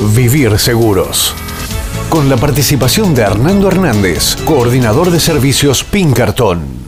Vivir Seguros. Con la participación de Hernando Hernández, coordinador de servicios Pinkerton.